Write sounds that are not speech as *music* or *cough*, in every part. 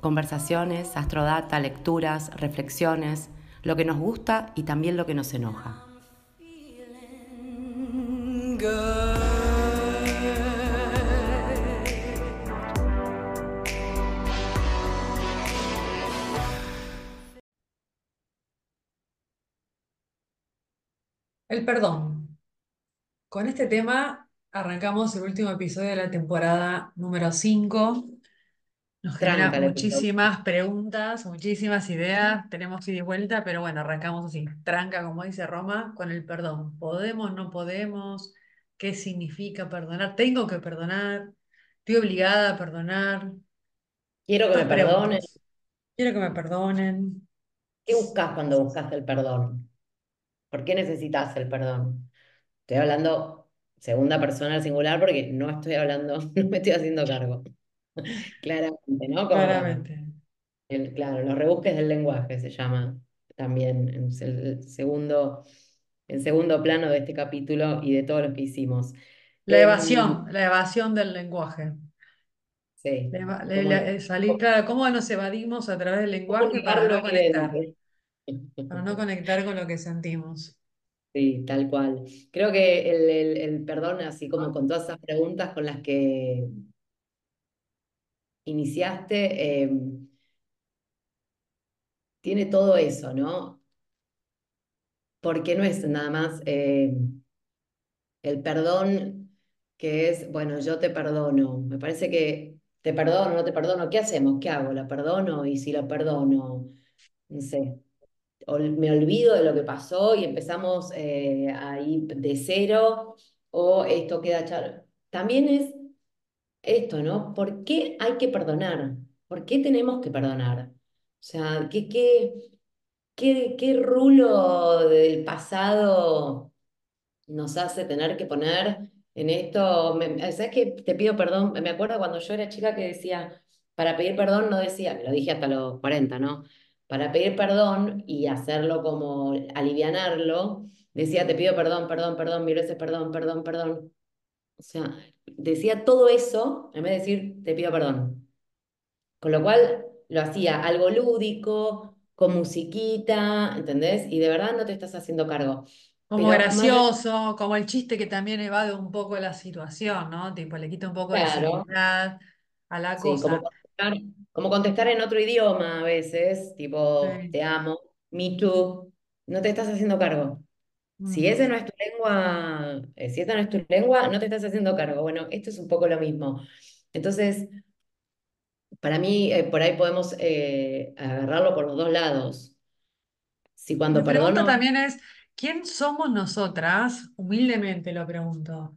Conversaciones, astrodata, lecturas, reflexiones, lo que nos gusta y también lo que nos enoja. El perdón. Con este tema arrancamos el último episodio de la temporada número 5. Nos genera muchísimas preguntas, muchísimas ideas, tenemos ida y vuelta, pero bueno, arrancamos así, tranca, como dice Roma, con el perdón. ¿Podemos, no podemos? ¿Qué significa perdonar? ¿Tengo que perdonar? ¿Estoy obligada a perdonar? Quiero que me perdonen. Quiero que me perdonen. ¿Qué buscas cuando buscas el perdón? ¿Por qué necesitas el perdón? Estoy hablando segunda persona al singular porque no estoy hablando, *laughs* no me estoy haciendo cargo. *laughs* Claramente, ¿no? Claramente. claro, los rebusques del lenguaje se llama también el segundo, el segundo plano de este capítulo y de todos los que hicimos. La em, evasión, la evasión del lenguaje. Sí. claro, ¿cómo nos evadimos a través del lenguaje para no conectar? Para no conectar con lo que sentimos. Sí, tal cual. Creo que el, el, perdón, así como con todas esas preguntas con las que iniciaste, em, tiene todo eso, ¿no? Porque no es nada más em, el perdón que es, bueno, yo te perdono. Me parece que te perdono, no te perdono. ¿Qué hacemos? ¿Qué hago? ¿La perdono? Y si la perdono, no sé, me olvido de lo que pasó y empezamos eh, ahí de cero o esto queda charo. También es esto, ¿no? ¿Por qué hay que perdonar? ¿Por qué tenemos que perdonar? O sea, ¿qué, qué, qué, qué rulo del pasado nos hace tener que poner en esto? ¿Sabes qué? Te pido perdón. Me acuerdo cuando yo era chica que decía, para pedir perdón no decía, me lo dije hasta los 40, ¿no? para pedir perdón y hacerlo como alivianarlo, decía, te pido perdón, perdón, perdón, mil veces perdón, perdón, perdón. O sea, decía todo eso en vez de decir, te pido perdón. Con lo cual lo hacía algo lúdico, con musiquita, ¿entendés? Y de verdad no te estás haciendo cargo. Como gracioso, como el chiste que también evade un poco la situación, ¿no? Tipo, le quita un poco de seriedad a la cosa. Como contestar en otro idioma a veces, tipo, te amo, me too, no te estás haciendo cargo. Si esa no es tu lengua, eh, si no es tu lengua, no te estás haciendo cargo. Bueno, esto es un poco lo mismo. Entonces, para mí, eh, por ahí podemos eh, agarrarlo por los dos lados. Si cuando Mi pregunta también es, ¿quién somos nosotras? Humildemente lo pregunto.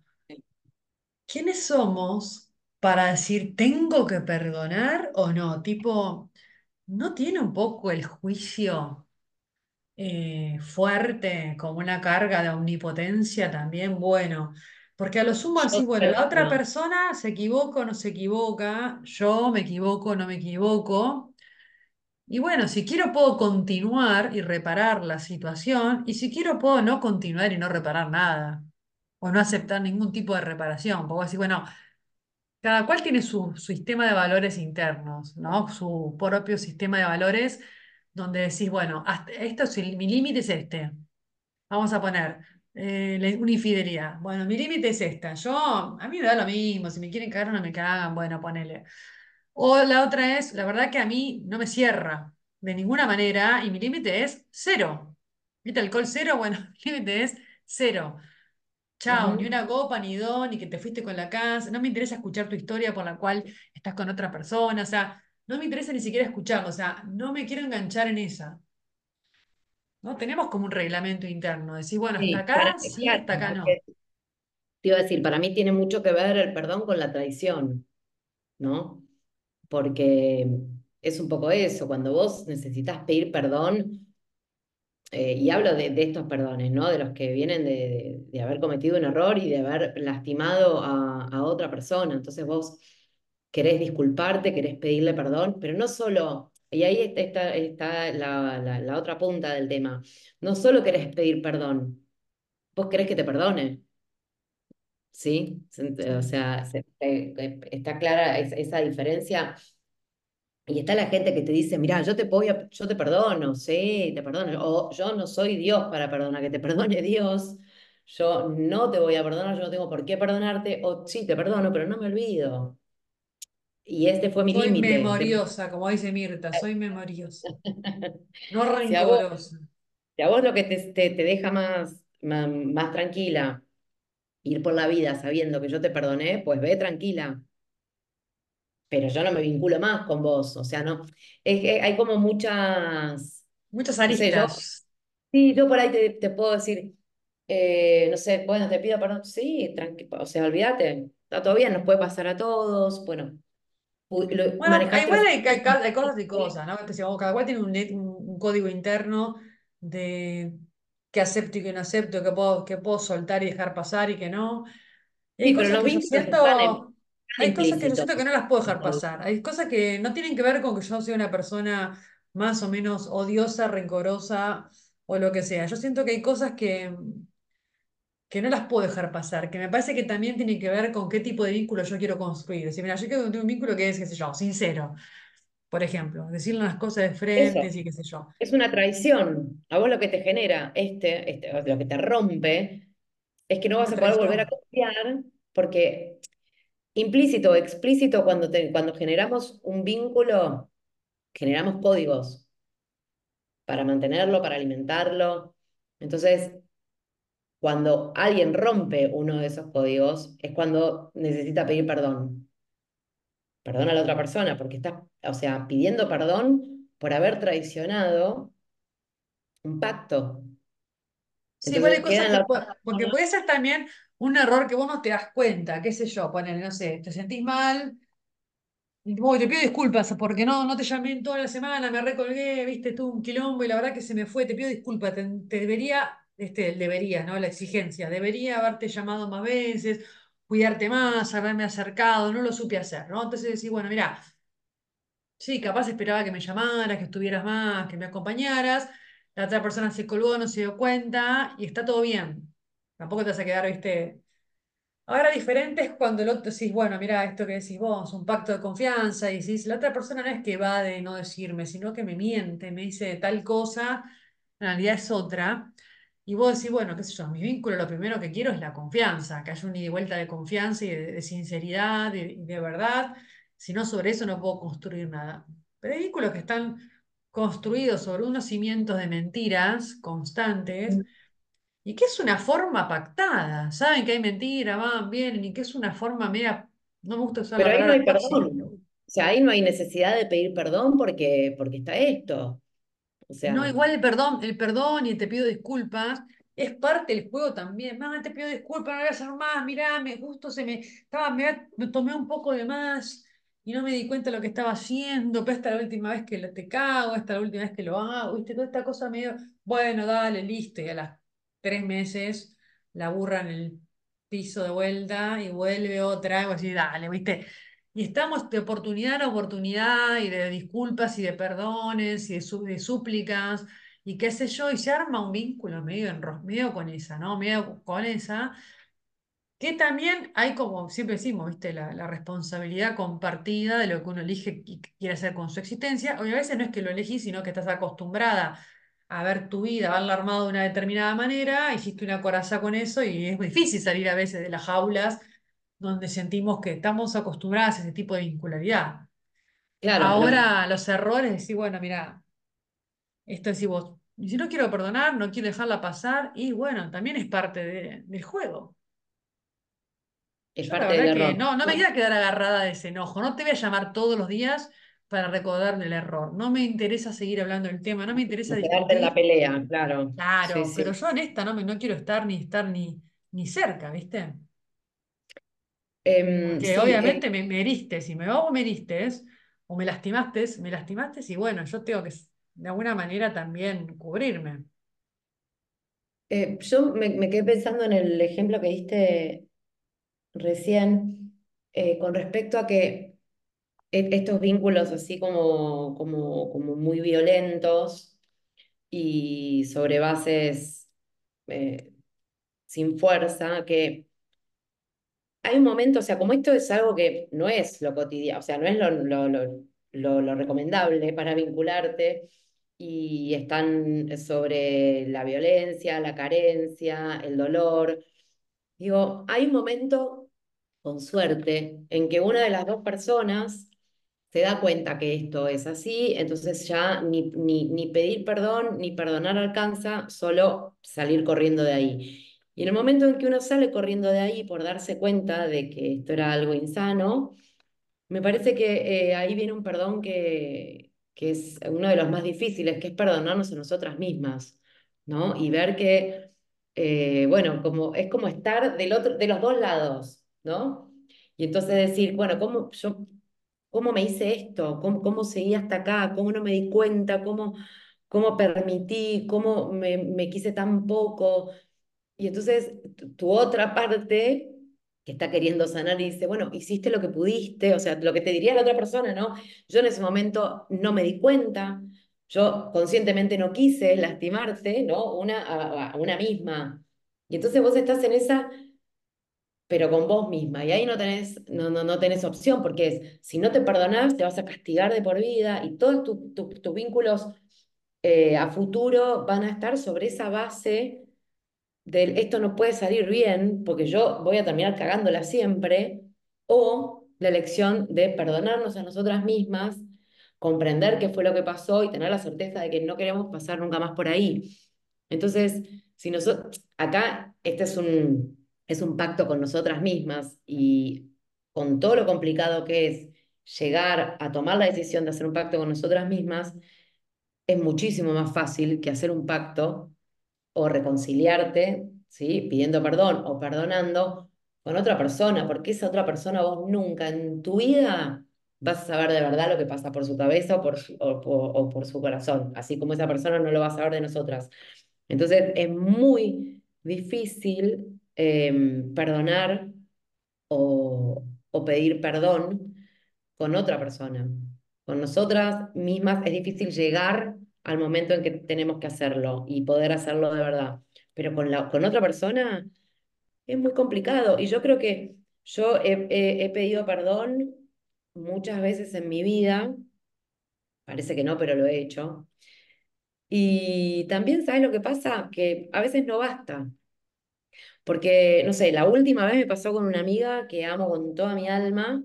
¿Quiénes somos para decir, ¿tengo que perdonar o no? Tipo, ¿no tiene un poco el juicio eh, fuerte como una carga de omnipotencia también? Bueno, porque a lo sumo así, bueno, la otra persona se equivoca o no se equivoca, yo me equivoco o no me equivoco. Y bueno, si quiero puedo continuar y reparar la situación, y si quiero puedo no continuar y no reparar nada, o no aceptar ningún tipo de reparación. Puedo decir, bueno, cada cual tiene su, sistema de valores internos, ¿no? Su propio sistema de valores donde decís, bueno, esto es mi límite es este. Vamos a poner eh, una infidelidad. Bueno, mi límite es esta. Yo, a mí me da lo mismo, si me quieren cagar no me cagan, bueno, ponele. O la otra es, la verdad que a mí no me cierra de ninguna manera y mi límite es cero. ¿Viste alcohol cero? *laughs* Bueno, mi límite es cero. Chao, ni una copa, ni dos, ni que te fuiste con la casa. No me interesa escuchar tu historia por la cual estás con otra persona. O sea, no me interesa ni siquiera escucharlo. O sea, no me quiero enganchar en esa. ¿No? Tenemos como un reglamento interno. Decir, bueno, hasta acá, sí, hasta acá no. Te iba a decir, para mí tiene mucho que ver el perdón con la traición, ¿no? Porque es un poco eso, cuando vos necesitas pedir perdón, eh, y hablo de, de estos perdones, ¿no? De los que vienen de, de- de haber cometido un error y de haber lastimado a, a otra persona. Entonces vos querés disculparte, querés pedirle perdón, pero no solo, y ahí está, la, la, la otra punta del tema, no solo querés pedir perdón, vos querés que te perdone. ¿Sí? O sea, se- eh, está clara es- esa diferencia y está la gente que te dice, mira, yo te voy a- yo te perdono, sí, te perdono, o yo no soy Dios para perdonar, que te perdone Dios, yo no te voy a perdonar, yo no tengo por qué perdonarte, o sí, te perdono, pero no me olvido. Y este fue mi Soy límite. Te- memoriosa, como dice Mirta, soy memoriosa, *laughs* no rencorosa. si a vos lo que te, te, te deja más, más, más tranquila, ir por la vida sabiendo que yo te perdoné, pues ve tranquila. Pero yo no me vinculo más con vos, o sea, no, es que hay como muchas, Muchas no sé, yo aristas. Sí, yo por ahí te, te puedo decir, eh, no sé, bueno, te pido perdón, sí, tranqui, o sea, olvídate, está todo bien, nos puede pasar a todos, bueno, lo- Bueno, manejaste igual hay, hay ca- hay cosas y *laughs* cosas, ¿no? Digamos, cada cual tiene un, net- un- un código interno de qué acepto y qué no acepto, qué puedo, qué puedo soltar y dejar pasar y qué no. Y hay Sí, pero cosas los que yo siento, hay cosas que yo siento que no las puedo dejar pasar. Hay cosas que no tienen que ver con que yo sea una persona más o menos odiosa, rencorosa o lo que sea. Yo siento que hay cosas que, que no las puedo dejar pasar, que me parece que también tiene que ver con qué tipo de vínculo yo quiero construir. Decir, mira, yo quiero tener un vínculo que es, qué sé yo, sincero, por ejemplo, decirle las cosas de frente, Eso, y qué sé yo. es una traición. A vos lo que te genera, este, este, lo que te rompe, es que no vas Una a poder volver a confiar, porque implícito o explícito, cuando, te, cuando generamos un vínculo, generamos códigos para mantenerlo, para alimentarlo. Entonces, Cuando alguien rompe uno de esos códigos, es cuando necesita pedir perdón. Perdón a la otra persona, porque está, o sea, pidiendo perdón por haber traicionado un pacto. Sí, hay cosas que, porque puede ser también un error que vos no te das cuenta, qué sé yo, ponele, no sé, te sentís mal, y te pido disculpas porque no, no te llamé en toda la semana, me recolgué, viste, tuve un quilombo y la verdad que se me fue, te pido disculpas, te, te debería, este, debería, ¿no? La exigencia, debería haberte llamado más veces, cuidarte más, haberme acercado, no lo supe hacer, ¿no? Entonces decís, bueno, mira, Sí, capaz esperaba que me llamaras, que estuvieras más, que me acompañaras. La otra persona se colgó, no se dio cuenta y está todo bien. Tampoco te vas a quedar, viste. Ahora diferente es cuando el otro decís, bueno, mira, esto que decís vos, un pacto de confianza, y decís, la otra persona no es que va de no decirme, sino que me miente, me dice tal cosa, en realidad es otra. Y vos decís, bueno, qué sé yo, mi vínculo lo primero que quiero es la confianza, que haya un ida y vuelta de confianza y de, de sinceridad y de, de verdad. Si no, sobre eso no puedo construir nada. Pero hay vínculos que están construidos sobre unos cimientos de mentiras constantes y que es una forma pactada. Saben que hay mentira, van, vienen, y que es una forma media, no me gusta usar la Pero ahí no hay perdón. O sea, ahí no hay necesidad de pedir perdón porque, porque está esto. No, igual el perdón, el perdón y te pido disculpas es parte del juego también. Mamá, te pido disculpas, no voy a hacer más, mirá, me justo se me estaba, me, tomé un poco de más y no me di cuenta de lo que estaba haciendo, pero esta es la última vez que te cago, esta es la última vez que lo hago, viste, toda esta cosa medio, bueno, dale, listo, y a las tres meses la burra en el piso de vuelta y vuelve otra, y así, dale, viste. Y estamos de oportunidad en oportunidad y de disculpas y de perdones y de, súplicas y qué sé yo, y se arma un vínculo medio, enro- medio con esa, ¿no? Medio con esa, que también hay como siempre decimos, ¿viste? La, responsabilidad compartida de lo que uno elige y quiere hacer con su existencia. O a veces no es que lo elegís, sino que estás acostumbrada a ver tu vida, a haberla armado de una determinada manera, hiciste una coraza con eso y es muy difícil salir a veces de las jaulas donde sentimos que estamos acostumbradas a ese tipo de vincularidad. claro, Ahora los errores, decir, bueno, mira, esto es si vos, si no quiero perdonar, no quiero dejarla pasar, y bueno, también es parte de- del juego. es Yo parte del error. no, no me a quedar agarrada de ese enojo, no te voy a llamar todos los días para recordar el error, no me interesa seguir hablando del tema, no me interesa quedarte en la pelea, claro. Sí, claro, pero sí. yo en esta no, me, no quiero estar ni estar ni, ni cerca, ¿viste? Em, Porque sí, eh, obviamente me, me heriste, si me, vos me heriste, o me lastimaste, me lastimaste y bueno, yo tengo que de alguna manera también cubrirme. Eh, yo me, me quedé pensando en el ejemplo que diste recién eh, con respecto a que e- estos vínculos así como, como, como muy violentos y sobre bases sin fuerza, que hay un momento, o sea, como esto es algo que no es lo cotidiano, o sea, no es lo, recomendable para vincularte y están sobre la violencia, la carencia, el dolor. Digo, hay un momento, con suerte, en que una de las dos personas se da cuenta que esto es así, entonces ya ni, ni, ni pedir perdón ni perdonar alcanza, solo salir corriendo de ahí. Y en el momento en que uno sale corriendo de ahí por darse cuenta de que esto era algo insano, me parece que eh, ahí viene un perdón que, que es uno de los más difíciles, que es perdonarnos a nosotras mismas, ¿no? Y ver que, eh, bueno, como, es como estar del otro, de los dos lados, ¿no? Y entonces decir, bueno, ¿cómo yo, cómo me hice esto? ¿Cómo, cómo seguí hasta acá? ¿Cómo no me di cuenta? ¿Cómo, cómo permití? ¿Cómo me, me quise tan poco? Y entonces tu, tu otra parte que está queriendo sanar y dice, bueno, hiciste lo que pudiste, o sea, lo que te diría la otra persona, ¿no? Yo en ese momento no me di cuenta, yo conscientemente no quise lastimarte, ¿no? Una a, una misma. Y entonces vos estás en esa, pero con vos misma, y ahí no tenés, no, no, no tenés opción, porque es, si no te perdonás, te vas a castigar de por vida, y todos tus tu, tus vínculos eh, a futuro van a estar sobre esa base del esto no puede salir bien porque yo voy a terminar cagándola siempre, o la elección de perdonarnos a nosotras mismas, comprender qué fue lo que pasó y tener la certeza de que no queremos pasar nunca más por ahí. Entonces, si nosotros, acá este es un, es un pacto con nosotras mismas y con todo lo complicado que es llegar a tomar la decisión de hacer un pacto con nosotras mismas, es muchísimo más fácil que hacer un pacto o reconciliarte, ¿sí? Pidiendo perdón o perdonando con otra persona, porque esa otra persona vos nunca en tu vida vas a saber de verdad lo que pasa por su cabeza o por su, corazón, así como esa persona no lo va a saber de nosotras. Entonces es muy difícil em, perdonar o, o pedir perdón con otra persona. Con nosotras mismas es difícil llegar al momento en que tenemos que hacerlo y poder hacerlo de verdad. Pero con la, con otra persona es muy complicado. Y yo creo que yo he, he- pedido perdón muchas veces en mi vida. Parece que no, pero lo he hecho. Y también, ¿sabes lo que pasa? Que a veces no basta. Porque, no sé, la última vez me pasó con una amiga que amo con toda mi alma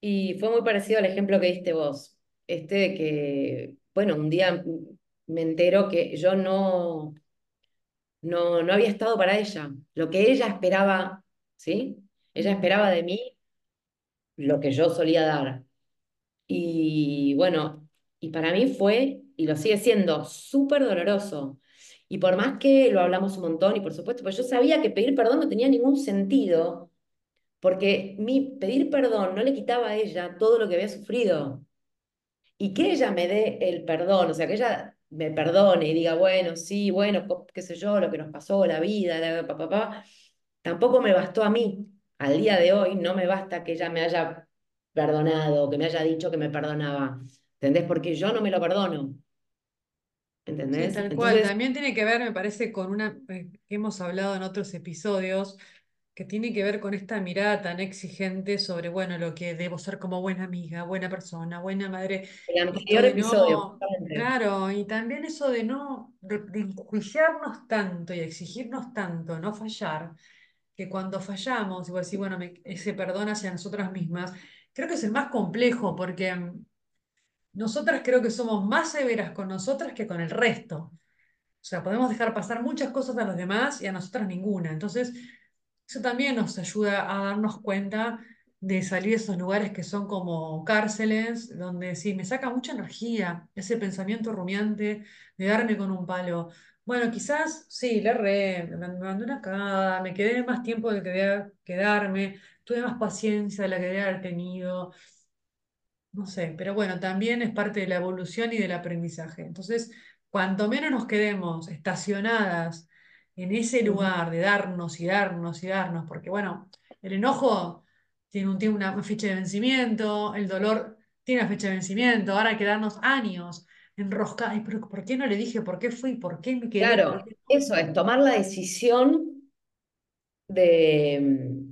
Y fue muy parecido al ejemplo que diste vos. Este de que, bueno, un día me entero que yo no, no, no había estado para ella. Lo que ella esperaba, ¿sí? Ella esperaba de mí lo que yo solía dar. Y bueno, y para mí fue, y lo sigue siendo, súper doloroso. Y por más que lo hablamos un montón, y por supuesto, pues yo sabía que pedir perdón no tenía ningún sentido, porque mi pedir perdón no le quitaba a ella todo lo que había sufrido. Y que ella me dé el perdón, o sea, que ella me perdone y diga, bueno, sí, bueno, qué sé yo, lo que nos pasó, la vida, la, pa, pa, pa, tampoco me bastó a mí. Al día de hoy no me basta que ella me haya perdonado, que me haya dicho que me perdonaba. ¿Entendés? Porque yo no me lo perdono. Sí, ¿Entendés? tal cual. Entonces, También tiene que ver, me parece, con una eh, que hemos hablado en otros episodios, que tiene que ver con esta mirada tan exigente sobre, bueno, lo que debo ser como buena amiga, buena persona, buena madre. el anterior episodio, no, claro, y también eso de no, enjuiciarnos tanto y exigirnos tanto, no fallar, que cuando fallamos, igual decir, bueno, me- ese perdón hacia nosotras mismas, creo que es el más complejo, porque mm, nosotras creo que somos más severas con nosotras que con el resto. O sea, podemos dejar pasar muchas cosas a los demás y a nosotras ninguna. Entonces, eso también nos ayuda a darnos cuenta de salir de esos lugares que son como cárceles, donde sí, me saca mucha energía ese pensamiento rumiante de darme con un palo. Bueno, quizás sí, le erré, me mandé una cagada, me quedé más tiempo del que debía quedarme, tuve más paciencia de la que debía haber tenido. No sé, pero bueno, también es parte de la evolución y del aprendizaje. Entonces, cuanto menos nos quedemos estacionadas en ese lugar de darnos y darnos y darnos, porque bueno, el enojo tiene, un, tiene una fecha de vencimiento, el dolor tiene una fecha de vencimiento, ahora hay que darnos años enroscadas. Ay, pero ¿por qué no le dije? ¿Por qué fui? ¿Por qué me quedé? ¿Por Claro, no? eso es tomar la decisión de,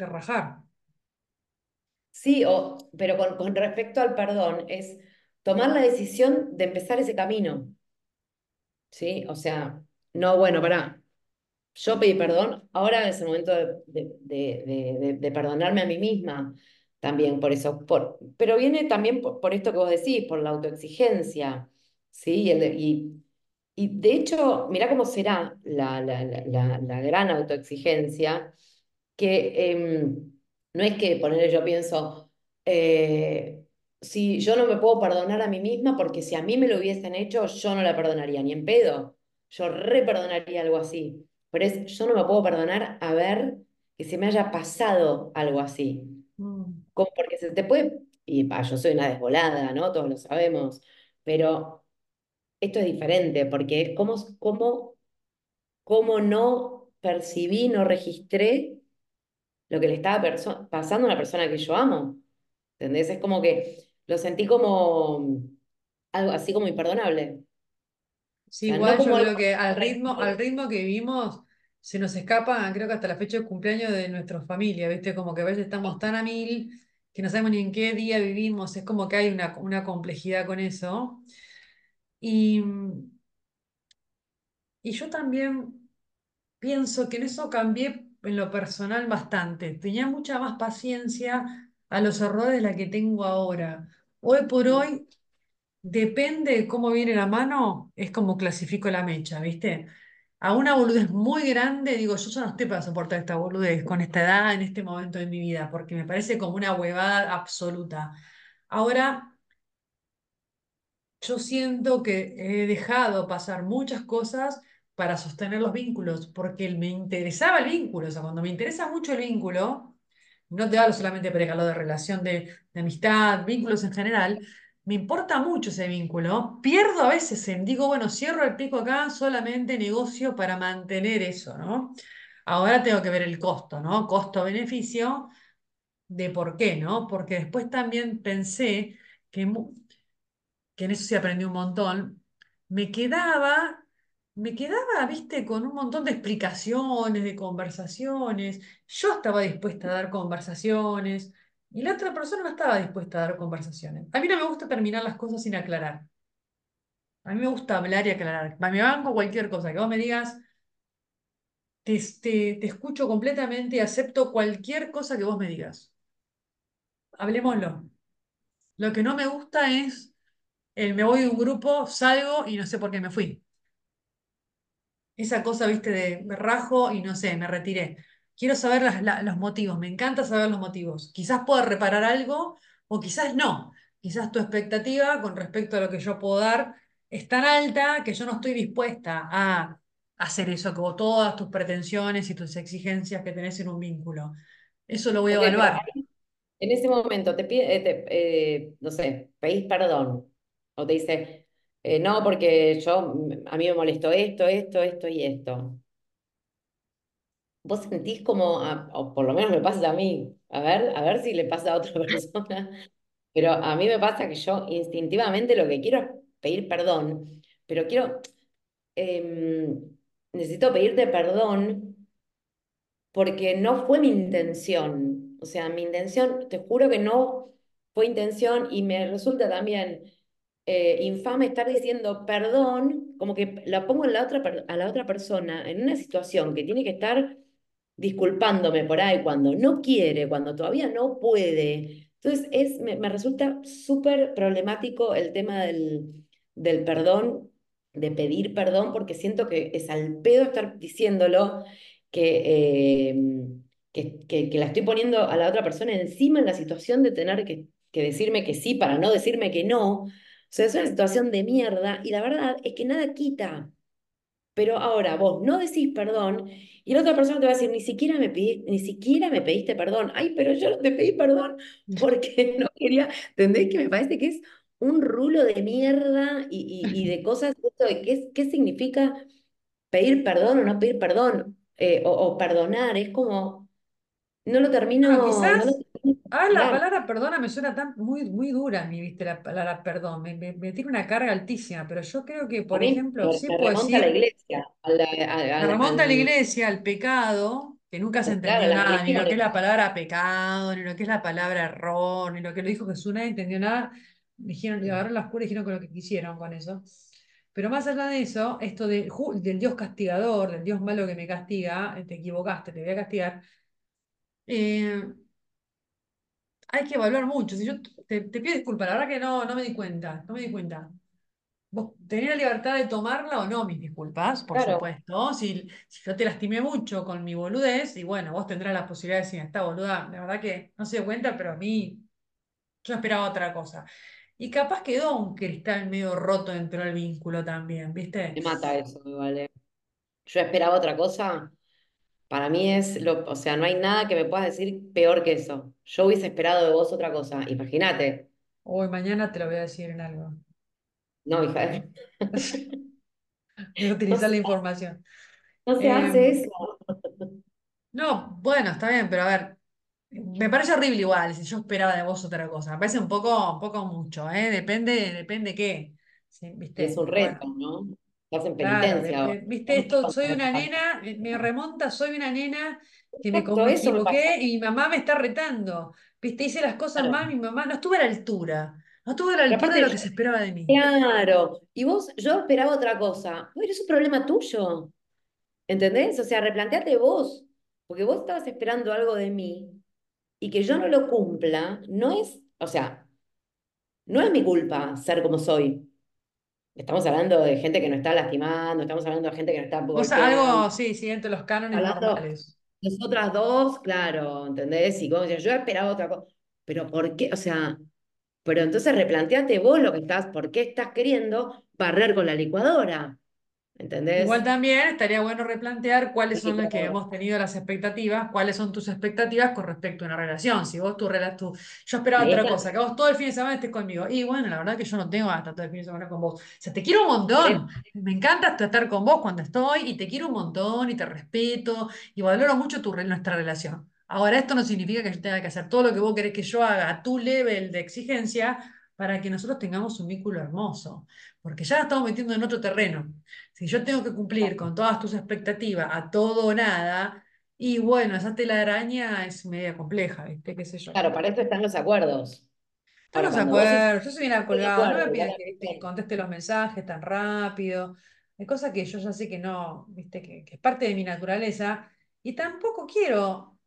De rajar. sí, o, pero con, con respecto al perdón, es tomar la decisión de empezar ese camino, ¿sí? O sea, no, bueno, pará, yo pedí perdón, ahora es el momento de, de, de- perdonarme a mí misma también por eso, por, pero viene también por, por esto que vos decís, por la autoexigencia, ¿sí? Y, y, de hecho, mirá cómo será la, la la gran autoexigencia que em, no es que ponerle yo pienso, eh, si yo no me puedo perdonar a mí misma, porque si a mí me lo hubiesen hecho, yo no la perdonaría, ni en pedo. Yo re perdonaría algo así. Pero es, yo no me puedo perdonar a ver que se me haya pasado algo así. Mm. Como porque se te puede, y pa, yo soy una desvolada, ¿no? Todos lo sabemos, pero esto es diferente, porque es como, como, como no percibí, no registré lo que le estaba pasando a una persona que yo amo. ¿Entendés? Es como que lo sentí como algo así como imperdonable. O Sí, sea, no igual yo creo que al ritmo, al ritmo que vivimos, se nos escapa, creo que hasta la fecha de cumpleaños de nuestra familia, ¿viste? Como que a veces estamos tan a mil que no sabemos ni en qué día vivimos, es como que hay una, una complejidad con eso. Y, y yo también pienso que en eso cambié en lo personal bastante. Tenía mucha más paciencia a los errores de la que tengo ahora. Hoy por hoy Depende de cómo viene la mano, es como clasifico la mecha, ¿viste? A una boludez muy grande, digo, yo ya no estoy para soportar esta boludez con esta edad, en este momento de mi vida, porque me parece como una huevada absoluta. Ahora, yo siento que he dejado pasar muchas cosas para sostener los vínculos, porque me interesaba el vínculo, o sea, cuando me interesa mucho el vínculo, no te hablo solamente de de relación de amistad, vínculos en general, me importa mucho ese vínculo, pierdo a veces en, digo, bueno, cierro el pico acá, solamente negocio para mantener eso, ¿no? Ahora tengo que ver el costo, ¿no? Costo-beneficio de por qué, ¿no? Porque después también pensé que que en eso sí aprendí un montón, me quedaba, me quedaba, viste, con un montón de explicaciones, de conversaciones. Yo estaba dispuesta a dar conversaciones y la otra persona no estaba dispuesta a dar conversaciones. A mí no me gusta terminar las cosas sin aclarar. A mí me gusta hablar y aclarar. Me banco cualquier cosa, que vos me digas, te, te, te escucho completamente y acepto cualquier cosa que vos me digas. Hablemoslo. Lo que no me gusta es el me voy de un grupo, salgo y no sé por qué me fui. Esa cosa, viste, de me rajo y no sé, me retiré. Quiero saber las- la- los motivos, me encanta saber los motivos. Quizás pueda reparar algo o quizás no. Quizás tu expectativa con respecto a lo que yo puedo dar es tan alta que yo no estoy dispuesta a hacer eso, como todas tus pretensiones y tus exigencias que tenés en un vínculo. Eso lo voy a evaluar. en ese momento te pide, eh, te, eh, no sé, pedís perdón. O te dice, eh, no, porque yo, a mí me molestó esto, esto, esto y esto. Vos sentís como, o por lo menos me pasa a mí, a ver, a ver si le pasa a otra *laughs* persona, pero a mí me pasa que yo instintivamente lo que quiero es pedir perdón, pero quiero, em, necesito pedirte perdón porque no fue mi intención. O sea, mi intención, te juro que no fue intención y me resulta también eh, infame estar diciendo perdón, como que la pongo en la otra, a la otra persona en una situación que tiene que estar disculpándome por ahí cuando no quiere, cuando todavía no puede. Entonces, es, me, me resulta súper problemático el tema del, del perdón, de pedir perdón, porque siento que es al pedo estar diciéndolo que, eh, que, que, que la estoy poniendo a la otra persona encima en la situación de tener que, que decirme que sí para no decirme que no. O sea, es una situación de mierda y la verdad es que nada quita. Pero ahora vos no decís perdón y la otra persona te va a decir, ni siquiera me pedí, ni siquiera me pediste perdón. Ay, pero yo no te pedí perdón *laughs* porque no quería, ¿entendés? Que me parece que es un rulo de mierda y, y, y de cosas, esto de qué, qué significa pedir perdón o no pedir perdón, eh, o, o perdonar, es como, no lo Bueno, termino, no lo ah, la palabra perdona me suena tan muy, muy dura a mí, viste, la palabra perdón, me, me, me tiene una carga altísima, pero yo creo que, por mí ejemplo, sí puedo remonta a la iglesia, a la- a- me al, remonta a la iglesia, al pecado, que nunca se entendió nada, ni lo que es la palabra pecado, ni lo que es la palabra error, ni lo que lo dijo Jesús, nadie entendió nada, dijeron, le agarraron las curas y dijeron con lo que quisieron con eso. Pero más allá de eso, esto de, del Dios castigador, del Dios malo que me castiga, eh, te equivocaste, te voy a castigar, eh, hay que evaluar mucho. Si yo te, te pido disculpas, la verdad que no, no me di cuenta, no me di cuenta. Vos tenés la libertad de tomarla o no, mis disculpas, por Claro, supuesto. Si, si yo te lastimé mucho con mi boludez, y bueno, vos tendrás la posibilidad de decir, está boluda, la verdad que no se dio cuenta, pero a mí yo esperaba otra cosa. Y capaz quedó un cristal medio roto dentro del vínculo también, ¿viste? me mata eso, me vale. Yo esperaba otra cosa. Para mí es lo, o sea, no hay nada que me puedas decir peor que eso. Yo hubiese esperado de vos otra cosa. Imagínate. Hoy mañana te lo voy a decir en algo. No, hija, *laughs* Voy a no utilizar se, la información. no se Eh, hace eso. no, bueno, está bien, pero a ver, me parece horrible igual, si yo esperaba de vos otra cosa. Me parece un poco, un poco mucho, ¿eh? Depende, depende qué. Sí, es un reto, Bueno, ¿no? Estás en claro, penitencia ¿viste esto? Soy una nena, me remonta, soy una nena que me, eso equivoqué y mi mamá me está retando. ¿Viste? Hice las cosas mal, Claro. mi mamá no estuve a la altura. No estuve a la altura de lo que se esperaba de mí. claro. Y vos, yo esperaba otra cosa. Bueno, es un problema tuyo. ¿Entendés? O sea, replanteate vos. Porque vos estabas esperando algo de mí y que yo no lo cumpla, no es, o sea, no es mi culpa ser como soy. Estamos hablando de gente que no está lastimando, estamos hablando de gente que no está Vos golpeando, algo, sí, sí, entre los cánones hablando normales. nosotras dos, claro, ¿entendés? Y como yo esperaba otra cosa, pero ¿por qué? O sea, pero entonces replanteate vos lo que estás, ¿por qué estás queriendo barrer con la licuadora? Igual ¿Entendés? también estaría bueno replantear cuáles Sí, son las que hemos tenido las expectativas, cuáles son tus expectativas con respecto a una relación. Si vos tu, rela- tu yo esperaba otra cosa, que vos todo el fin de semana estés conmigo. Y bueno, la verdad que yo no tengo hasta todo el fin de semana con vos. O sea, te quiero un montón. Me encanta estar con vos cuando estoy y te quiero un montón y te respeto y valoro mucho tu, nuestra relación. Ahora, esto no significa que yo tenga que hacer todo lo que vos querés que yo haga a tu level de exigencia para que nosotros tengamos un vínculo hermoso. Porque ya nos estamos metiendo en otro terreno. Si yo tengo que cumplir con todas tus expectativas a todo o nada, y bueno, esa tela de araña es media compleja, ¿viste? ¿Qué sé yo? claro, para eso están los acuerdos. Ahora, Estamos de cuando vos hiciste acuerdo, yo soy bien un colgada, no me pidas que, conteste los mensajes tan rápido, hay cosas que yo ya sé que no, ¿viste? Que, que es parte de mi naturaleza, y tampoco quiero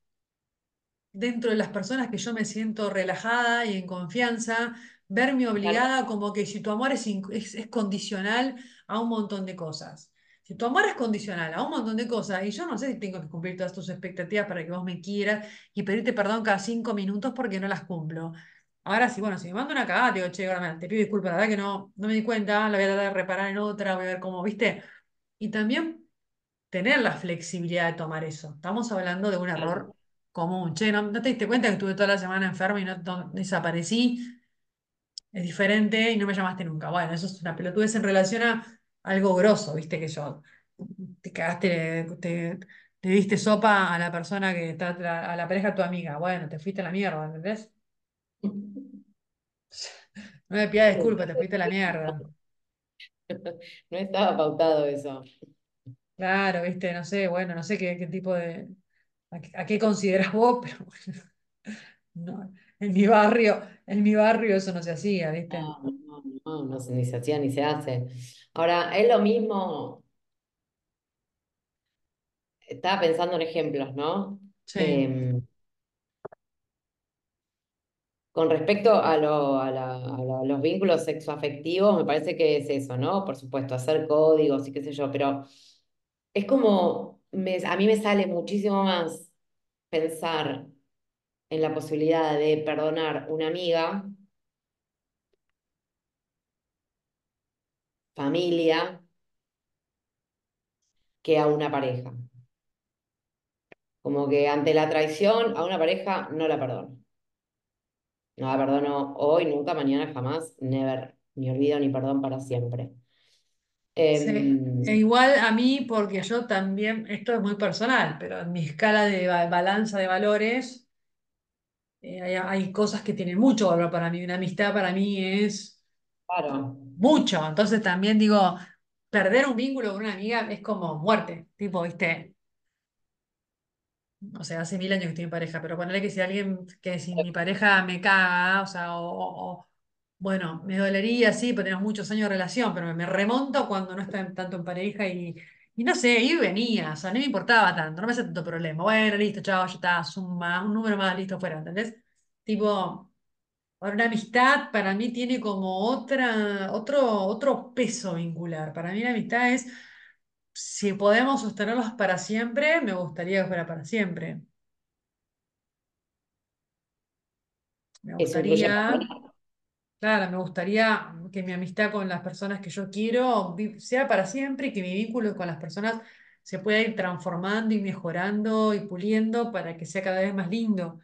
dentro de las personas que yo me siento relajada y en confianza, verme claro, obligada como que si tu amor es, es, es condicional a un montón de cosas. Si tu amor es condicional a un montón de cosas, y yo no sé si tengo que cumplir todas tus expectativas para que vos me quieras y pedirte perdón cada cinco minutos porque no las cumplo. Ahora sí, bueno, si me mando una cagada, te digo, che, ahora te pido disculpas, la verdad que no, no me di cuenta, la voy a tratar de reparar en otra, voy a ver cómo, ¿viste? Y también tener la flexibilidad de tomar eso. Estamos hablando de un error común. Che, ¿no, no te diste cuenta que estuve toda la semana enferma y no, no- desaparecí? Es diferente y no me llamaste nunca. Bueno, eso es una pelotudez en relación a algo grosso, viste que yo te cagaste, te, te diste sopa a la persona que está, a la pareja de tu amiga. Bueno, te fuiste a la mierda, ¿entendés? *laughs* No me pidas disculpas, te fuiste a la mierda. *laughs* No estaba pautado eso. Claro, viste, no sé, bueno, no sé qué, qué tipo de, a, qué a qué consideras vos, *laughs* pero bueno. No, en mi barrio, en mi barrio eso no se hacía, ¿viste? No, no, no, no se, ni se hacía ni se hace. Ahora, es lo mismo, estaba pensando en ejemplos, ¿no? Sí, Em, con respecto a, lo- a, la- a la- a los vínculos sexoafectivos, me parece que es eso, ¿no? Por supuesto, hacer códigos y qué sé yo, pero es como, me- a mí me sale muchísimo más pensar en la posibilidad de perdonar una amiga, familia, que a una pareja. Como que ante la traición a una pareja no la perdono. No la perdono hoy, nunca, mañana, jamás, never. Ni olvido ni perdón para siempre. Sí, e Em, igual a mí, porque yo también, esto es muy personal, pero en mi escala de ba- balanza de valores, eh, hay, hay cosas que tienen mucho valor para mí. Una amistad para mí es claro, mucho. Entonces también digo, perder un vínculo con una amiga es como muerte. Tipo, viste, o sea, hace mil años que estoy en pareja, pero ponerle que si alguien, que si mi pareja me caga, o sea, o, bueno, me dolería, sí, porque tenemos muchos años de relación, pero me, remonto cuando no está tanto en pareja y, y no sé, iba y venía, o sea, no me importaba tanto, no me hacía tanto problema. Bueno, listo, chao, ya está, suma, un número más, listo, fuera, ¿entendés? Tipo, ahora una amistad para mí tiene como otra, otro, otro peso vincular. Para mí la amistad es, si podemos sostenerlos para siempre, me gustaría que fuera para siempre. Me eso gustaría, claro, me gustaría que mi amistad con las personas que yo quiero sea para siempre y que mi vínculo con las personas se pueda ir transformando y mejorando y puliendo para que sea cada vez más lindo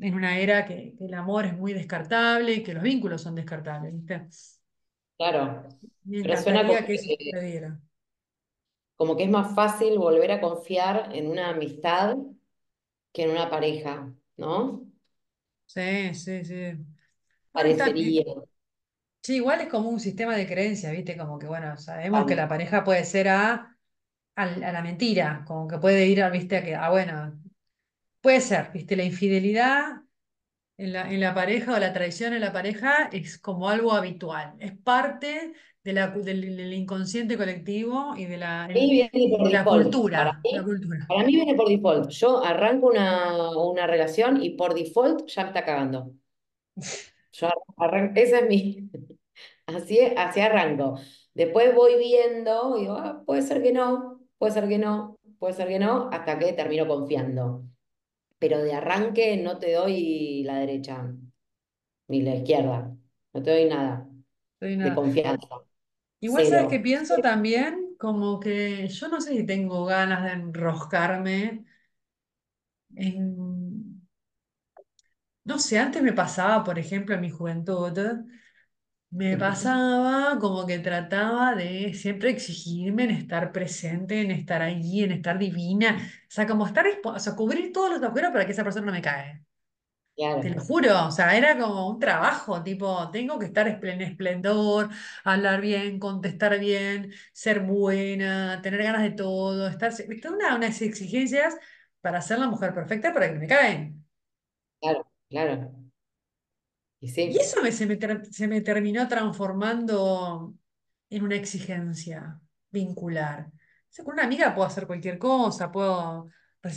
en una era que, el amor es muy descartable y que los vínculos son descartables, ¿viste? Claro, Me pero suena como que eso que, como que es más fácil volver a confiar en una amistad que en una pareja, ¿no? Sí, sí, sí. Parecería. sí, igual es como un sistema de creencias, ¿viste? Como que, bueno, sabemos que la pareja puede ser a, a la mentira, como que puede ir a, ¿viste? A que, ah, bueno, puede ser, ¿viste? La infidelidad en la, en la pareja o la traición en la pareja es como algo habitual, es parte de la, del, del inconsciente colectivo y de la, Y viene por de la default. Para cultura, la cultura. para mí viene por default. Yo arranco una, una relación y por default ya me está cagando. *laughs* Yo arran- esa es mi, *laughs* así, así arranco. Después voy viendo y digo, ah, puede ser que no, puede ser que no, puede ser que no, hasta que termino confiando. Pero de arranque no te doy la derecha ni la izquierda, no te doy nada Soy de confianza, Igual sabes que pienso también como que yo no sé si tengo ganas de enroscarme en... No sé, antes me pasaba, por ejemplo, en mi juventud, me pasaba como que trataba de siempre exigirme en estar presente, en estar ahí, en estar divina, o sea, como estar, o sea, cubrir todos los agujeros para que esa persona no me cae. Te lo Claro, juro, o sea, era como un trabajo, tipo, tengo que estar espl- en esplendor, hablar bien, contestar bien, ser buena, tener ganas de todo, estar, ¿viste? Una, unas exigencias para ser la mujer perfecta para que me caen. claro, claro. Y eso me- se me, se me terminó transformando en una exigencia vincular. O sea, con una amiga puedo hacer cualquier cosa, puedo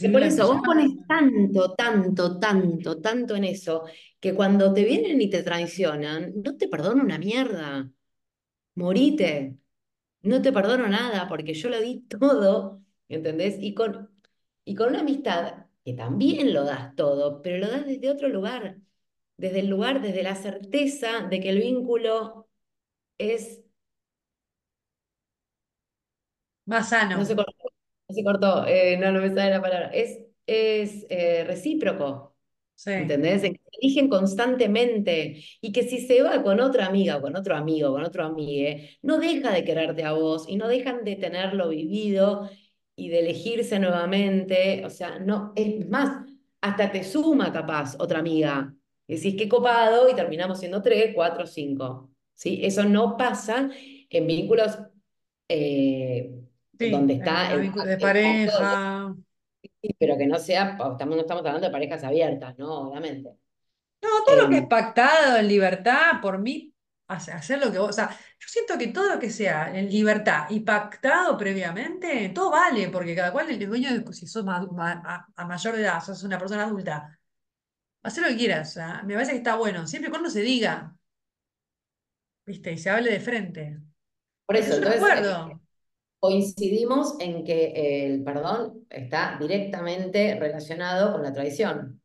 Y Por eso, vos pones tanto, tanto, tanto, tanto en eso, que cuando te vienen y te traicionan, no te perdono una mierda. Morite. No te perdono nada porque yo lo di todo, ¿entendés? Y con, y con una amistad que también lo das todo, pero lo das desde otro lugar, desde el lugar, desde la certeza de que el vínculo es, Más no se sano. cortó, no se cortó, eh, no, no me sale la palabra, es, es eh, recíproco. Sí, ¿Entendés? En que se eligen constantemente y que si se va con otra amiga o con otro amigo, con otro amigue, no deja de quererte a vos y no dejan de tenerlo vivido y de elegirse nuevamente. O sea, no, es más, hasta te suma capaz otra amiga. Y decís, qué copado y terminamos siendo tres, cuatro, cinco. ¿Sí? Eso no pasa en vínculos eh, sí, donde en está el, vínculos de pareja. Sí, pero que no sea, estamos, no estamos hablando de parejas abiertas, ¿no? Obviamente. No, todo lo que es Em, pactado en libertad, por mí, hacer lo que vos. O sea, yo siento que todo lo que sea en libertad y pactado previamente, todo vale, porque cada cual el dueño. Si sos ma- ma- a, a mayor edad, sos una persona adulta, haz lo que quieras. O sea, me parece que está bueno, siempre y cuando se diga, ¿viste? Y se hable de frente. por eso, entonces eh, acuerdo. coincidimos en que el perdón está directamente relacionado con la traición.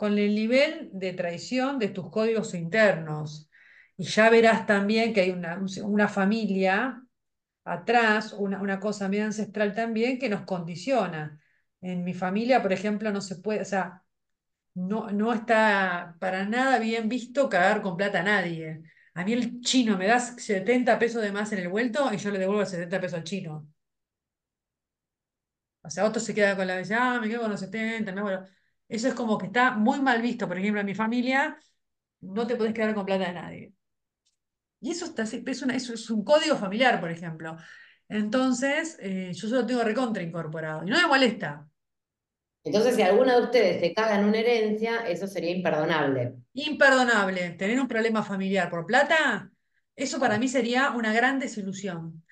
Con el nivel de traición de tus códigos internos. Y ya verás también que hay una, una familia atrás una, una cosa medio ancestral también que nos condiciona. En mi familia, por ejemplo, no se puede, o sea, no, no está para nada bien visto cagar con plata a nadie. A mí el chino me das 70 pesos de más en el vuelto y yo le devuelvo 70 pesos al chino. O sea, otro se queda con la dice, ah, me quedo con los 70, no, bueno. Eso es como que está muy mal visto. Por ejemplo, en mi familia no te podés quedar con plata de nadie. Y eso, está, es, una, eso es un código familiar, por ejemplo. Entonces, eh, yo solo tengo recontra incorporado. Y no me molesta. Entonces, si alguna de ustedes se caga en una herencia, eso sería imperdonable. Imperdonable. Tener un problema familiar por plata, eso para mí sería una gran desilusión.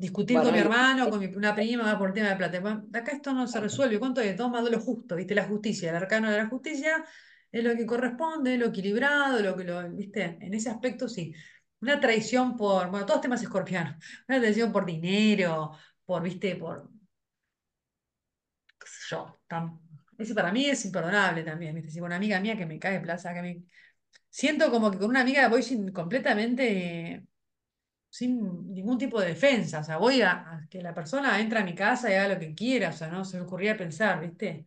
Discutir con mi hermano, con mi- una prima por tema de plata. Bueno, acá esto no se resuelve. ¿Cuánto es? Dos lo justo, ¿viste? La justicia, el arcano de la justicia es lo que corresponde, lo equilibrado, lo que lo, ¿viste? En ese aspecto sí. Una traición por, bueno, todos temas escorpianos. Una traición por dinero, por, ¿viste? Por, qué sé yo. tan- ese para mí es imperdonable también, ¿viste? Si con una amiga mía que me cae plaza, que me... Siento como que con una amiga voy sin, completamente sin ningún tipo de defensa. O sea, voy a, a que la persona entre a mi casa y haga lo que quiera. O sea, no se me ocurría pensar, ¿viste?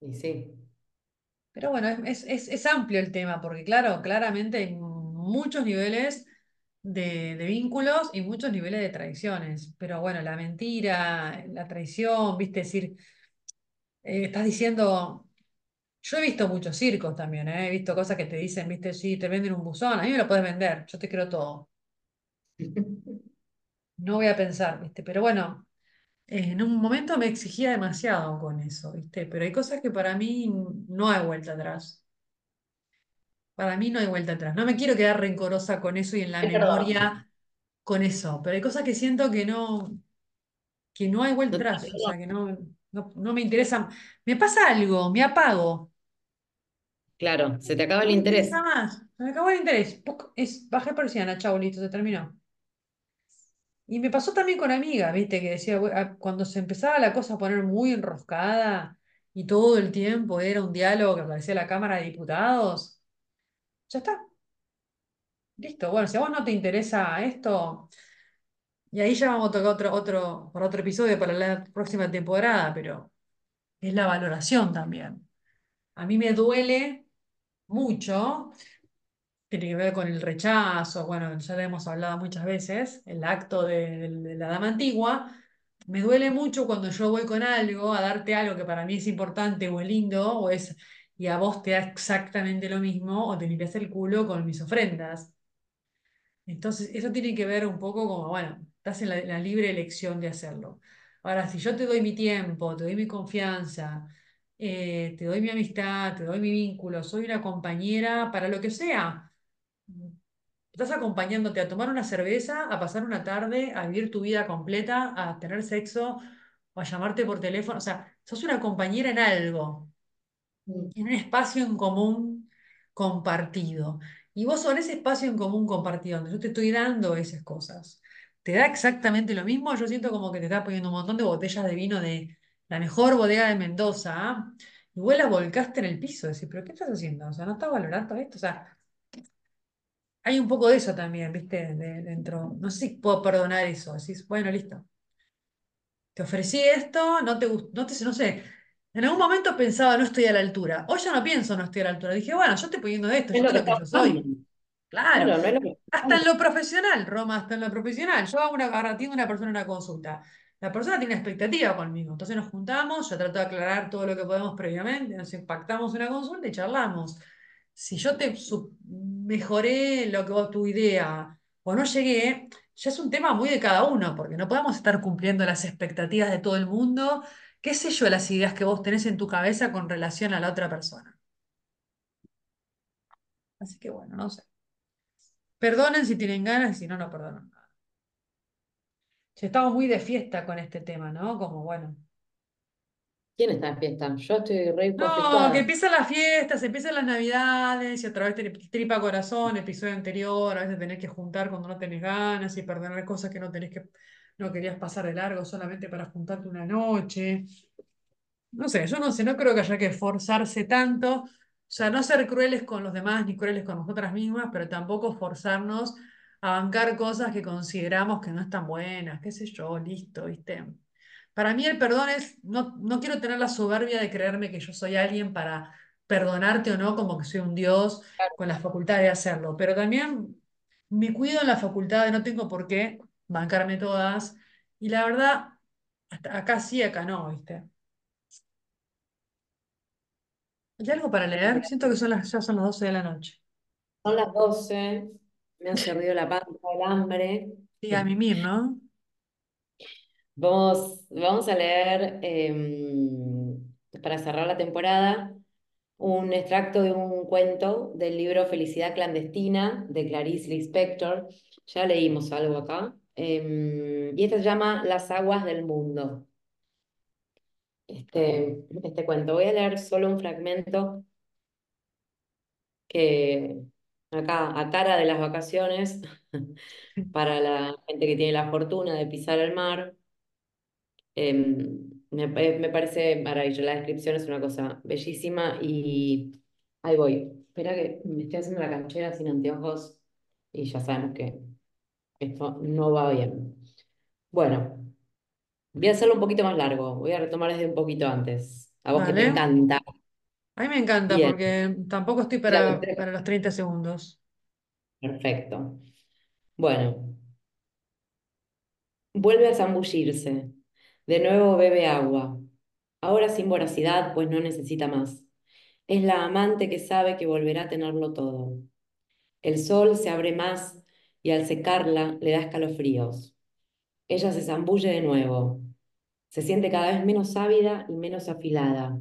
y sí. Pero bueno, es, es, es amplio el tema, porque claro, claramente hay muchos niveles de, de vínculos y muchos niveles de traiciones. Pero bueno, la mentira, la traición, ¿viste? Es decir, eh, estás diciendo. Yo he visto muchos circos también, ¿eh? He visto cosas que te dicen, viste, sí, te venden un buzón, a mí me lo puedes vender, yo te quiero todo. *laughs* No voy a pensar, viste, pero bueno, en un momento me exigía demasiado con eso, ¿viste? Pero hay cosas que para mí no hay vuelta atrás. Para mí no hay vuelta atrás. No me quiero quedar rencorosa con eso y en la memoria con eso. Pero hay cosas que siento que no, que no hay vuelta No atrás. O sea, que no, no, no me interesa. Me pasa algo, me apago. Claro, se te acaba el interés. más. Se me acabó el interés. Puc, Es, bajé persiana, chau, listo, se terminó. Y me pasó también con amigas, viste, que decía, "Güey, ah, cuando se empezaba la cosa a poner muy enroscada y todo el tiempo era un diálogo que parecía la Cámara de Diputados, ya está, listo. Bueno, si a vos no te interesa esto, y ahí ya vamos a tocar otro, otro, por otro episodio para la próxima temporada, pero es la valoración también. A mí me duele mucho tiene que ver con el rechazo, bueno, ya lo hemos hablado muchas veces, el acto de, la dama antigua. Me duele mucho cuando yo voy con algo, a darte algo que para mí es importante o es lindo, o es, y a vos te da exactamente lo mismo, o te limpias el culo con mis ofrendas. Entonces, eso tiene que ver un poco como, bueno, estás en la, la libre elección de hacerlo. Ahora, si yo te doy mi tiempo, te doy mi confianza, eh, te doy mi amistad, te doy mi vínculo, soy una compañera para lo que sea Estás acompañándote a tomar una cerveza, a pasar una tarde, a vivir tu vida completa, a tener sexo o a llamarte por teléfono. O sea, sos una compañera en algo, Mm. en un espacio en común compartido. Y vos sobre ese espacio en común compartido, donde yo te estoy dando esas cosas, ¿te da exactamente lo mismo? Yo siento como que te estás poniendo un montón de botellas de vino de la mejor bodega de Mendoza. Y vos las volcaste en el piso. Decís, ¿pero qué estás haciendo? O sea, ¿no estás valorando esto? O sea, hay un poco de eso también, ¿viste? De- dentro. No sé si puedo perdonar eso. Decís, bueno, listo. Te ofrecí esto, no te gustó, no te, no sé. En algún momento pensaba, no estoy a la altura. Hoy ya no pienso, no estoy a la altura. Dije, bueno, yo estoy poniendo esto, Es yo lo lo que yo soy. Claro. No Hasta en lo profesional, Roma, hasta en lo profesional. Yo hago una, a una persona en una consulta. La persona tiene una expectativa conmigo. Entonces nos juntamos, yo trato de aclarar todo lo que podemos previamente, nos impactamos una consulta y charlamos. Si yo te mejoré lo que tu idea o no llegué, ya es un tema muy de cada uno, porque no podemos estar cumpliendo las expectativas de todo el mundo, qué sé yo, las ideas que vos tenés en tu cabeza con relación a la otra persona. Así que bueno, no sé. Perdonen si tienen ganas y si no, no perdonan. Si estamos muy de fiesta con este tema, ¿no? Como bueno. ¿Quién está en fiesta? Yo estoy re No, que empiezan las fiestas, empiezan las navidades y otra vez te tripa corazón, episodio anterior, a veces tenés que juntar cuando no tenés ganas y perdonar cosas que no tenés que, no querías pasar de largo solamente para juntarte una noche. No sé, yo no sé, no creo que haya que esforzarse tanto, o sea, no ser crueles con los demás ni crueles con nosotras mismas, pero tampoco forzarnos a bancar cosas que consideramos que no están buenas, qué sé yo, listo, ¿viste? Para mí el perdón es, no, no quiero tener la soberbia de creerme que yo soy alguien para perdonarte o no, como que soy un dios con la facultad de hacerlo, pero también me cuido en la facultad de no tengo por qué bancarme todas, y la verdad, hasta acá sí, acá no, ¿viste? ¿Hay algo para leer? Siento que son las, ya son las 12 de la noche. Son las 12, me ha servido la panza, el hambre. Sí, a mimir, ¿no? Vamos, vamos a leer, em, para cerrar la temporada, un extracto de un cuento del libro Felicidad Clandestina de Clarice Lispector. Ya leímos algo acá. Em, y este se llama Las aguas del mundo. Este, este cuento. Voy a leer solo un fragmento que acá, a cara de las vacaciones, *laughs* para la gente que tiene la fortuna de pisar el mar. Em, me, pa- me parece maravilloso. La descripción es una cosa bellísima y ahí voy. Espera que me estoy haciendo la canchera sin anteojos y ya sabemos que esto no va bien. Bueno, voy a hacerlo un poquito más largo. Voy a retomar desde un poquito antes. A vos que te encanta. A mí me encanta Bien, porque tampoco estoy para, para los 30 segundos. perfecto. Bueno, vuelve a zambullirse. De nuevo bebe agua. Ahora sin voracidad, pues no necesita más. Es la amante que sabe que volverá a tenerlo todo. El sol se abre más y al secarla le da escalofríos. Ella se zambulle de nuevo. Se siente cada vez menos ávida y menos afilada.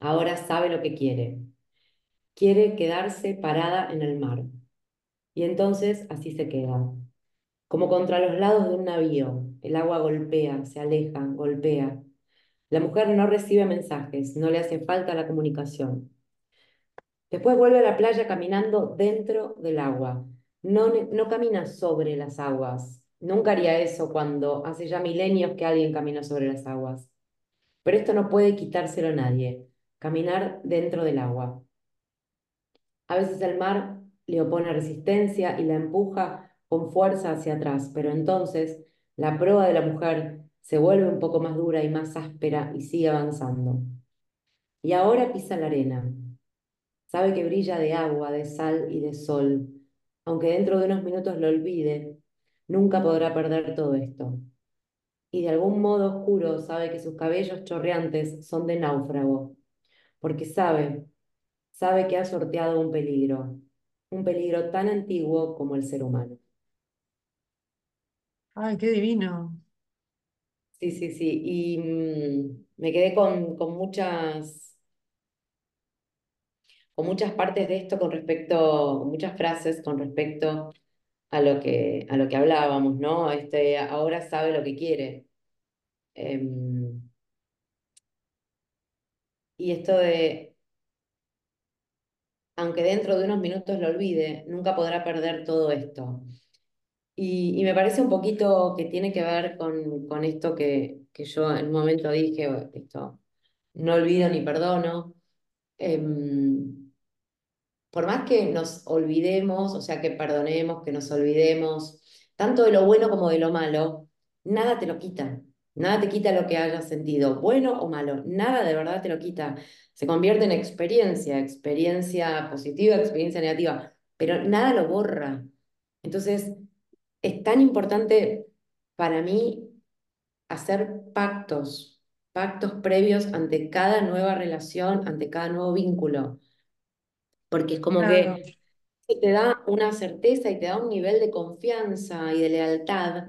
Ahora sabe lo que quiere. Quiere quedarse parada en el mar. Y entonces así se queda. Como contra los lados de un navío. El agua golpea, se aleja, golpea. La mujer no recibe mensajes, no le hace falta la comunicación. Después vuelve a la playa caminando dentro del agua. No, no camina sobre las aguas. Nunca haría eso cuando hace ya milenios que alguien camina sobre las aguas. Pero esto no puede quitárselo a nadie. Caminar dentro del agua. A veces el mar le opone resistencia y la empuja con fuerza hacia atrás, pero entonces la proa de la mujer se vuelve un poco más dura y más áspera y sigue avanzando. Y ahora pisa la arena. Sabe que brilla de agua, de sal y de sol. Aunque dentro de unos minutos lo olvide, nunca podrá perder todo esto. Y de algún modo oscuro sabe que sus cabellos chorreantes son de náufrago, porque sabe, sabe que ha sorteado un peligro, un peligro tan antiguo como el ser humano. Ay, qué divino. Sí, sí, sí. Y mm, me quedé con, con muchas, con muchas partes de esto con respecto, con muchas frases con respecto a lo que, a lo que hablábamos, ¿no? Este, ahora sabe lo que quiere. Em, y esto de, aunque dentro de unos minutos lo olvide, nunca podrá perder todo esto. Y, me parece un poquito que tiene que ver con, con esto que, que yo en un momento dije, "Oh, esto, no olvido ni perdono. Em, por más que nos olvidemos, o sea, que perdonemos, que nos olvidemos, tanto de lo bueno como de lo malo, nada te lo quita. Nada te quita lo que hayas sentido, bueno o malo, nada de verdad te lo quita. Se convierte en experiencia, experiencia positiva, experiencia negativa, pero nada lo borra. Entonces, es tan importante para mí hacer pactos, pactos previos ante cada nueva relación, ante cada nuevo vínculo, porque es como Claro. que te da una certeza y te da un nivel de confianza y de lealtad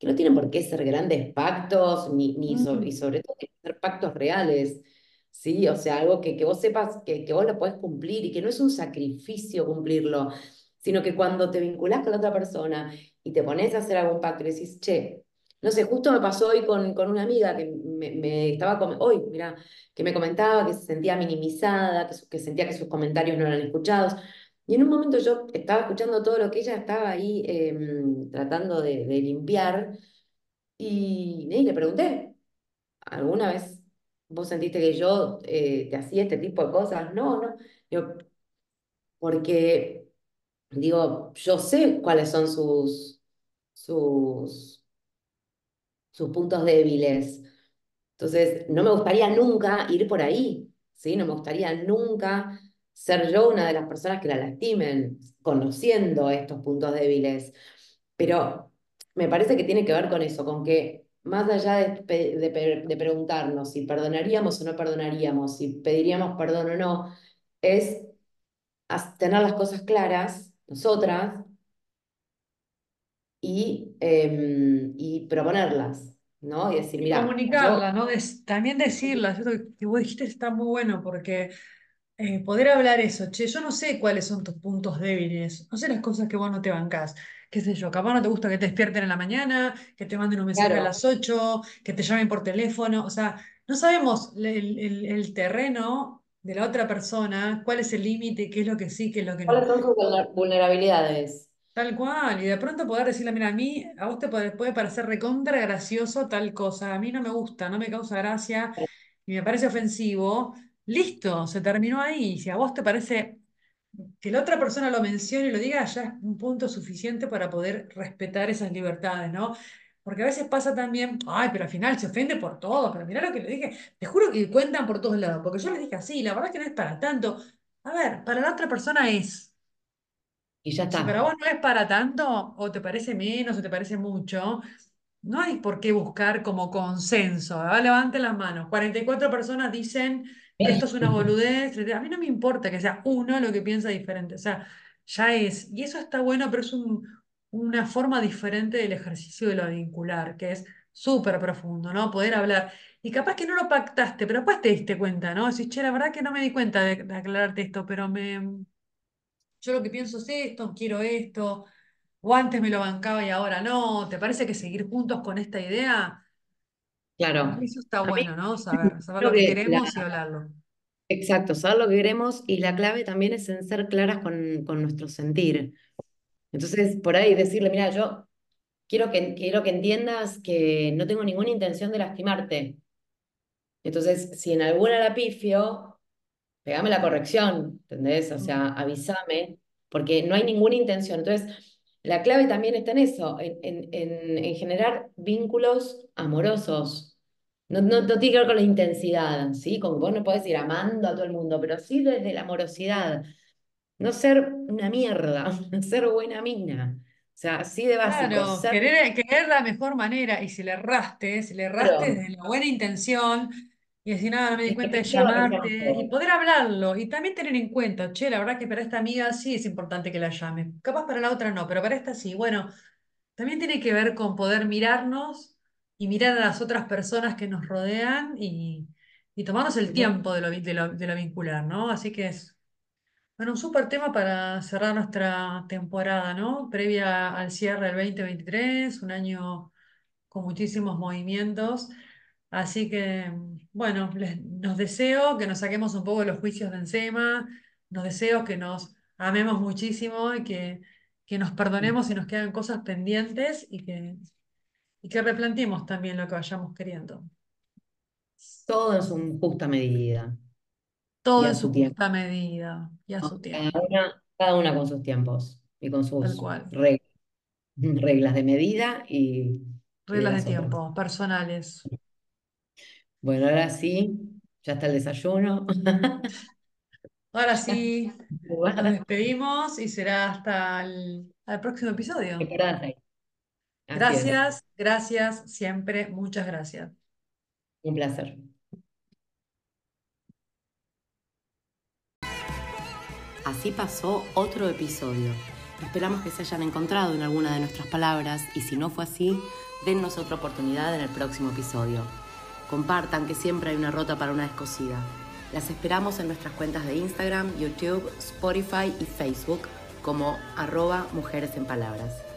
que no tienen por qué ser grandes pactos ni, ni y sobre todo que ser pactos reales, ¿sí? O sea, algo que, que vos sepas que, que vos lo podés cumplir y que no es un sacrificio cumplirlo, sino que cuando te vinculás con la otra persona y te pones a hacer algún pacto y decís, che, no sé, justo me pasó hoy con, con una amiga que me, me estaba, hoy, mira, que me comentaba que se sentía minimizada, que, su- que sentía que sus comentarios no eran escuchados. Y en un momento yo estaba escuchando todo lo que ella estaba ahí em, tratando de, limpiar y, y le pregunté, ¿alguna vez vos sentiste que yo eh, te hacía este tipo de cosas? No, no. Digo, porque digo, yo sé cuáles son sus, sus, sus puntos débiles. Entonces, no me gustaría nunca ir por ahí, ¿sí? No me gustaría nunca ser yo una de las personas que la lastimen, conociendo estos puntos débiles. Pero me parece que tiene que ver con eso, con que más allá de, de, de preguntarnos si perdonaríamos o no perdonaríamos, si pediríamos perdón o no, es tener las cosas claras, nosotras, y, em, y proponerlas, ¿no? Y decir, mira, yo... comunicarla, ¿no? también decirla, eso que vos dijiste está muy bueno porque eh, poder hablar eso, che, yo no sé cuáles son tus puntos débiles, no sé las cosas que vos no te bancás, qué sé yo, capaz no te gusta que te despierten en la mañana, que te manden un mensaje a las 8, que te llamen por teléfono, o sea, no sabemos el, el- el terreno de la otra persona, cuál es el límite, qué es lo que sí, qué es lo que no. ¿cuáles son sus vulner- vulnerabilidades? Tal cual, y de pronto poder decirle, mira, a mí, a vos te puede, puede parecer recontra gracioso tal cosa, a mí no me gusta, no me causa gracia y me parece ofensivo, listo, se terminó ahí. Si a vos te parece que la otra persona lo mencione y lo diga, ya es un punto suficiente para poder respetar esas libertades, ¿no? Porque a veces pasa también, ay, pero al final se ofende por todo, pero mirá lo que le dije, te juro que cuentan por todos lados, porque yo les dije así, la verdad es que no es para tanto. A ver, para la otra persona es. Y ya Si para está. vos no es para tanto, o te parece menos, o te parece mucho, no hay por qué buscar como consenso. ¿verdad? Levanten las manos. 44 personas dicen esto es una boludez. A mí no me importa que sea uno lo que piensa diferente. O sea, ya es. Y eso está bueno, pero es un- una forma diferente del ejercicio de lo vincular, que es súper profundo, ¿no? Poder hablar. Y capaz que no lo pactaste, pero después te diste cuenta, ¿no? Decís, che, la verdad que no me di cuenta de, de aclararte esto, pero me yo lo que pienso es esto, quiero esto, o antes me lo bancaba y ahora no. ¿Te parece que seguir juntos con esta idea? Claro. Eso está bueno, ¿no? *laughs* Saber, saber lo que que la, queremos y hablarlo. exacto, saber lo que queremos y la clave también es en ser claras con, con nuestro sentir. Entonces, por ahí decirle, mira, yo quiero que, quiero que entiendas que no tengo ninguna intención de lastimarte. Entonces, si en alguna la pifio, pegame la corrección, ¿entendés? O sea, avísame, porque no hay ninguna intención. Entonces, la clave también está en eso, en, en, en, en generar vínculos amorosos. No, no, no tiene que ver con la intensidad, ¿sí? Como vos no podés ir amando a todo el mundo, pero sí desde la amorosidad. No ser una mierda, *laughs* ser buena mina. O sea, así de básico, Claro, ser querer, querer la mejor manera, y si le erraste, si le erraste claro, desde la buena intención, y decir, nada, no me di y cuenta de llamarte, y poder hablarlo, y también tener en cuenta, che, la verdad que para esta amiga sí es importante que la llame, capaz para la otra no, pero para esta sí. Bueno, También tiene que ver con poder mirarnos y mirar a las otras personas que nos rodean y, y tomarnos el tiempo de lo, de lo, de lo vincular, ¿no? Así que es, bueno, un súper tema para cerrar nuestra temporada, ¿no? Previa al cierre del 2023, un año con muchísimos movimientos. Así que, bueno, les- nos deseo que nos saquemos un poco de los juicios de encima, nos deseo que nos amemos muchísimo y que, que nos perdonemos si nos quedan cosas pendientes y que, y que replanteemos también lo que vayamos queriendo. Todo en su justa medida. Todo en su, justa medida y a su tiempo. Cada una, cada una, con sus tiempos y con sus reglas, de medida y... Reglas de, tiempo, personales. Bueno, ahora sí, ya está el desayuno. *laughs* Ahora sí, *laughs* nos despedimos y será hasta el próximo episodio. Temporada 6. Gracias, gracias, siempre, muchas gracias. un placer. Así pasó otro episodio. Esperamos que se hayan encontrado en alguna de nuestras palabras y si no fue así, dennos otra oportunidad en el próximo episodio. Compartan que siempre hay una rota para una descosida. Las esperamos en nuestras cuentas de Instagram, YouTube, Spotify y Facebook como arroba mujeres en palabras.